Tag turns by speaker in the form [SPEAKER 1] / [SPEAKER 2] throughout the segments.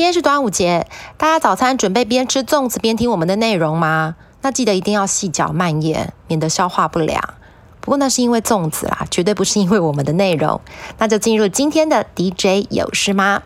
[SPEAKER 1] 今天是端午节，大家早餐准备边吃粽子边听我们的内容吗？那记得一定要细嚼慢咽，免得消化不良。不过那是因为粽子啦，绝对不是因为我们的内容。那就进入今天的 DJ 有事吗？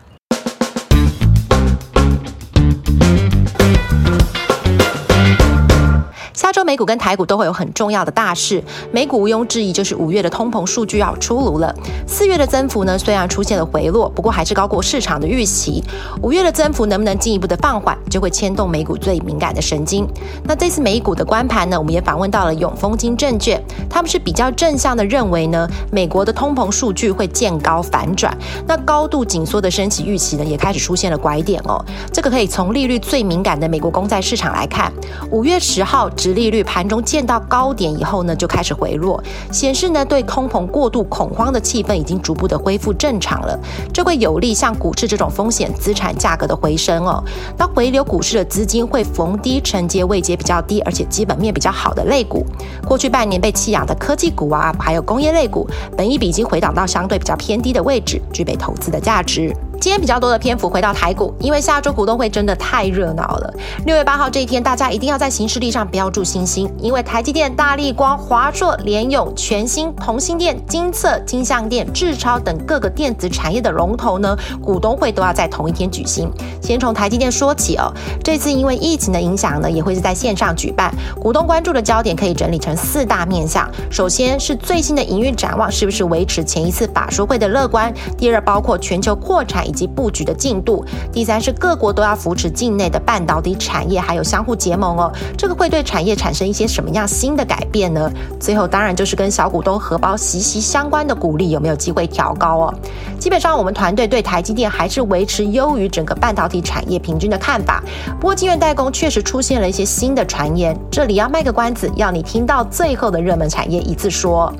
[SPEAKER 1] 美股跟台股都会有很重要的大事。美股毋庸置疑就是五月的通膨数据要出炉了。四月的增幅呢，虽然出现了回落，不过还是高过市场的预期。五月的增幅能不能进一步的放缓，就会牵动美股最敏感的神经。那这次美股的关盘呢，我们也访问到了永丰金证券，他们是比较正向的认为呢，美国的通膨数据会见高反转。那高度紧缩的升息预期呢，也开始出现了拐点哦。这个可以从利率最敏感的美国公债市场来看，五月十号。殖利率盘中见到高点以后呢，就开始回落，显示呢对通膨过度恐慌的气氛已经逐步的恢复正常了。这会有利像股市这种风险资产价格的回升哦。那回流股市的资金会逢低承接位阶比较低而且基本面比较好的类股。过去半年被弃养的科技股啊，还有工业类股，本一比已经回档到相对比较偏低的位置，具备投资的价值。今天比较多的篇幅回到台股，因为下周股东会真的太热闹了。六月八号这一天，大家一定要在行事历上标注星星，因为台积电、大立光、华硕、联咏、全新、同心电、金策、金相电、智超等各个电子产业的龙头呢，股东会都要在同一天举行。先从台积电说起哦，这次因为疫情的影响呢，也会是在线上举办。股东关注的焦点可以整理成四大面向：首先是最新的营运展望是不是维持前一次法说会的乐观；第二，包括全球扩产。及布局的进度。第三是各国都要扶持境内的半导体产业，还有相互结盟哦。这个会对产业产生一些什么样新的改变呢？最后当然就是跟小股东荷包息息相关的股利有没有机会调高哦？基本上我们团队对台积电还是维持优于整个半导体产业平均的看法。不过晶圆代工确实出现了一些新的传言，这里要卖个关子，要你听到最后的热门产业一次说。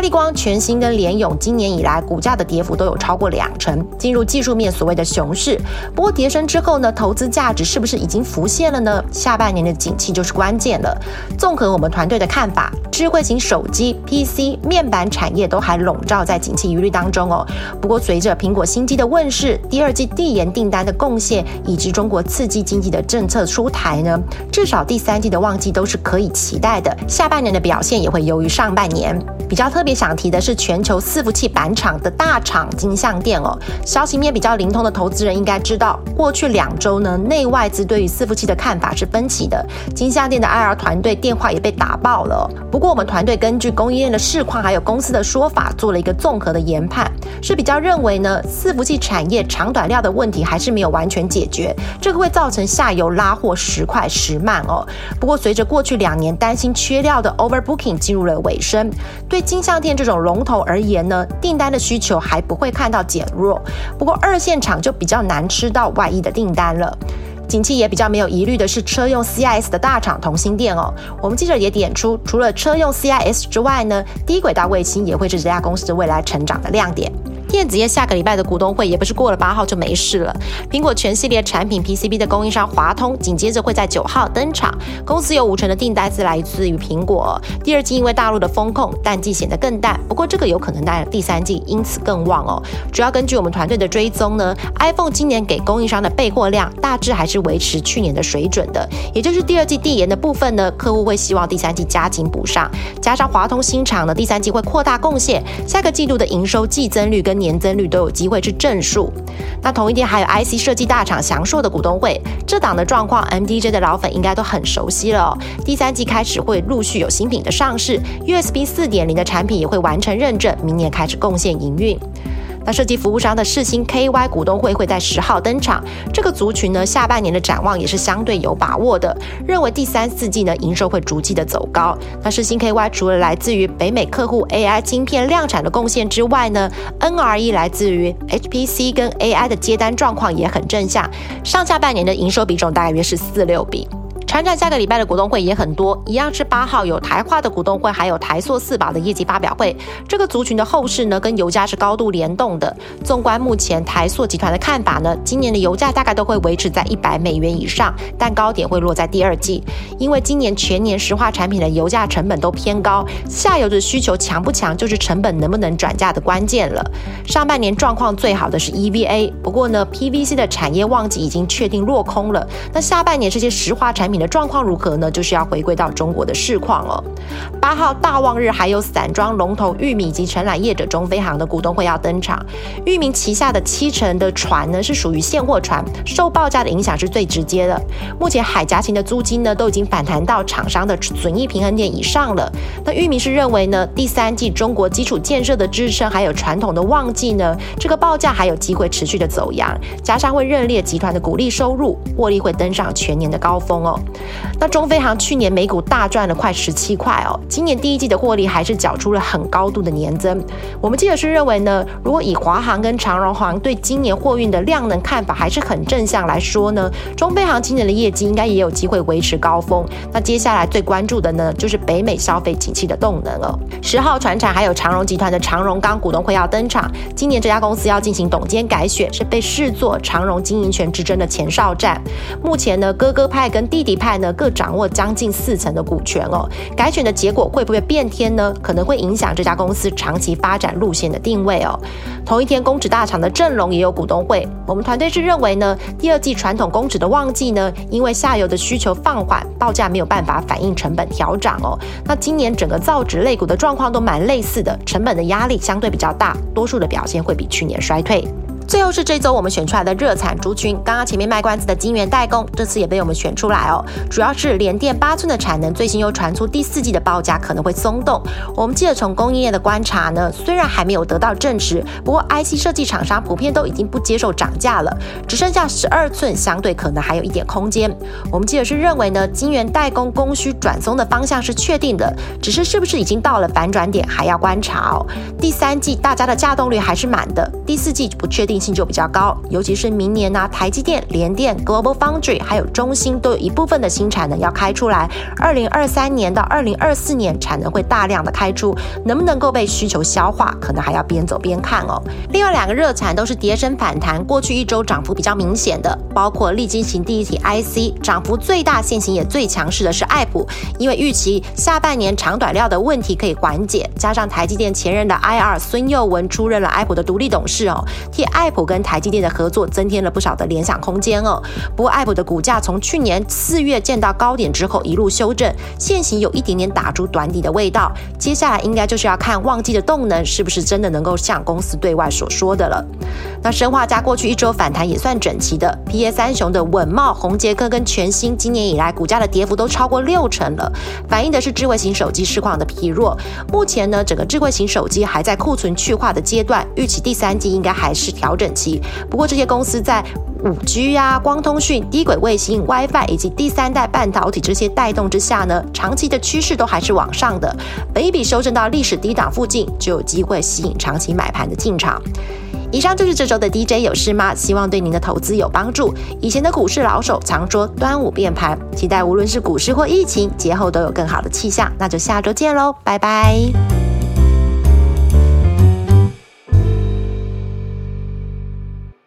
[SPEAKER 1] 力光、全新跟联咏今年以来股价的跌幅都有超过两成，进入技术面所谓的熊市。不过跌升之后呢，投资价值是不是已经浮现了呢？下半年的景气就是关键了。综合我们团队的看法，智慧型手机、PC、面板产业都还笼罩在景气余虑当中哦。不过随着苹果新机的问世，第二季递延订单的贡献，以及中国刺激经济的政策出台呢，至少第三季的旺季都是可以期待的。下半年的表现也会优于上半年。比较特别想提的是全球伺服器板厂的大厂金相电哦，消息面比较灵通的投资人应该知道，过去两周呢，内外资对于伺服器的看法是分歧的，金相电的 IR 团队电话也被打爆了。不过我们团队根据供应链的市况还有公司的说法，做了一个综合的研判，是比较认为呢，伺服器产业长短料的问题还是没有完全解决，这个会造成下游拉货时快时慢哦。不过随着过去两年担心缺料的 overbooking 进入了尾声，对。金上天这种龙头而言呢，订单的需求还不会看到减弱。不过二线厂就比较难吃到外溢的订单了。景气也比较没有疑虑的是车用 CIS 的大厂同心电哦。我们记者也点出，除了车用 CIS 之外呢，低轨道卫星也会是这家公司未来成长的亮点。电子业下个礼拜的股东会也不是过了八号就没事了。苹果全系列产品 PCB 的供应商华通紧接着会在九号登场，公司有五成的订单是来自于苹果。第二季因为大陆的风控，淡季显得更淡，不过这个有可能在第三季因此更旺哦。主要根据我们团队的追踪呢，iPhone 今年给供应商的备货量大致还是维持去年的水准的，也就是第二季递延的部分呢，客户会希望第三季加紧补上，加上华通新厂呢，第三季会扩大贡献，下个季度的营收季增率跟年增率都有机会是正数。那同一天还有 IC 设计大厂翔硕的股东会，这档的状况，MDJ 的老粉应该都很熟悉了。第三季开始会陆续有新品的上市，USB 四点零的产品也会完成认证，明年开始贡献营运。那设计服务商的世星 KY 股东会会在十号登场，这个族群呢，下半年的展望也是相对有把握的，认为第三四季呢营收会逐季的走高。那世星 KY 除了来自于北美客户 AI 晶片量产的贡献之外呢，NRE 来自于 HPC 跟 AI 的接单状况也很正向，上下半年的营收比重大约是四六比。船产下个礼拜的股东会也很多，一样是八号有台化的股东会，还有台塑四宝的业绩发表会。这个族群的后市呢，跟油价是高度联动的。纵观目前台塑集团的看法呢，今年的油价大概都会维持在一百美元以上，但高点会落在第二季，因为今年全年石化产品的油价成本都偏高，下游的需求强不强，就是成本能不能转嫁的关键了。上半年状况最好的是 EVA，不过呢，PVC 的产业旺季已经确定落空了。那下半年这些石化产品的状况如何呢？就是要回归到中国的市况哦。八号大旺日还有散装龙头玉米及承揽业者中飞航的股东会要登场。玉米旗下的七成的船呢是属于现货船，受报价的影响是最直接的。目前海峡型的租金呢都已经反弹到厂商的损益平衡点以上了。那玉米是认为呢，第三季中国基础建设的支撑还有传统的旺季呢，这个报价还有机会持续的走扬，加上会认列集团的股利收入，获利会登上全年的高峰哦。那中飞航去年每股大赚了快十七块哦，今年第一季的获利还是缴出了很高度的年增。我们记者是认为呢，如果以华航跟长荣航对今年货运的量能看法还是很正向来说呢，中飞航今年的业绩应该也有机会维持高峰。那接下来最关注的呢，就是北美消费景气的动能哦。十号船产还有长荣集团的长荣钢股东会要登场，今年这家公司要进行董监改选，是被视作长荣经营权之争的前哨战。目前呢，哥哥派跟弟弟派呢各掌握将近四成的股权哦。改选的结果会不会变天呢？可能会影响这家公司长期发展路线的定位哦。同一天，公职大厂的正容也有股东会。我们团队是认为呢，第二季传统公职的旺季呢，因为下游的需求放缓，报价没有办法反映成本调涨哦。那今年整个造纸类股的状况都蛮类似的，成本的压力相对比较大，多数的表现会比去年衰退。最后是这周我们选出来的热产族群，刚刚前面卖关子的金源代工，这次也被我们选出来哦。主要是联电八寸的产能，最新又传出第四季的报价可能会松动。我们记得从供应链的观察呢，虽然还没有得到证实，不过 IC 设计厂商普遍都已经不接受涨价了，只剩下十二寸相对可能还有一点空间。我们记得是认为呢，金源代工供需转松的方向是确定的，只是是不是已经到了反转点还要观察哦。第三季大家的架动率还是满的，第四季不确定。性就比较高，尤其是明年呢，台积电、联电、Global Foundry 还有中芯都有一部分的新产能要开出来。二零二三年到二零二四年产能会大量的开出，能不能够被需求消化，可能还要边走边看哦。另外两个热产都是跌升反弹，过去一周涨幅比较明显的，包括立晶型第一体 IC，涨幅最大、现行也最强势的是爱普，因为预期下半年长短料的问题可以缓解，加上台积电前任的 IR 孙佑文出任了爱普的独立董事哦，替爱。爱普跟台积电的合作增添了不少的联想空间哦。不过，爱普的股价从去年四月见到高点之后一路修正，现行有一点点打出短底的味道。接下来应该就是要看旺季的动能是不是真的能够像公司对外所说的了。那生化家过去一周反弹也算整齐的，P A 三雄的稳茂、宏杰科跟全新今年以来股价的跌幅都超过六成了，反映的是智慧型手机市况的疲弱。目前呢，整个智慧型手机还在库存去化的阶段，预期第三季应该还是调。整期。不过，这些公司在五 G 啊、光通讯、低轨卫星、WiFi 以及第三代半导体这些带动之下呢，长期的趋势都还是往上的。本一笔修正到历史低档附近，就有机会吸引长期买盘的进场。以上就是这周的 DJ 有事吗？希望对您的投资有帮助。以前的股市老手常说端午变盘，期待无论是股市或疫情，节后都有更好的气象。那就下周见喽，拜拜。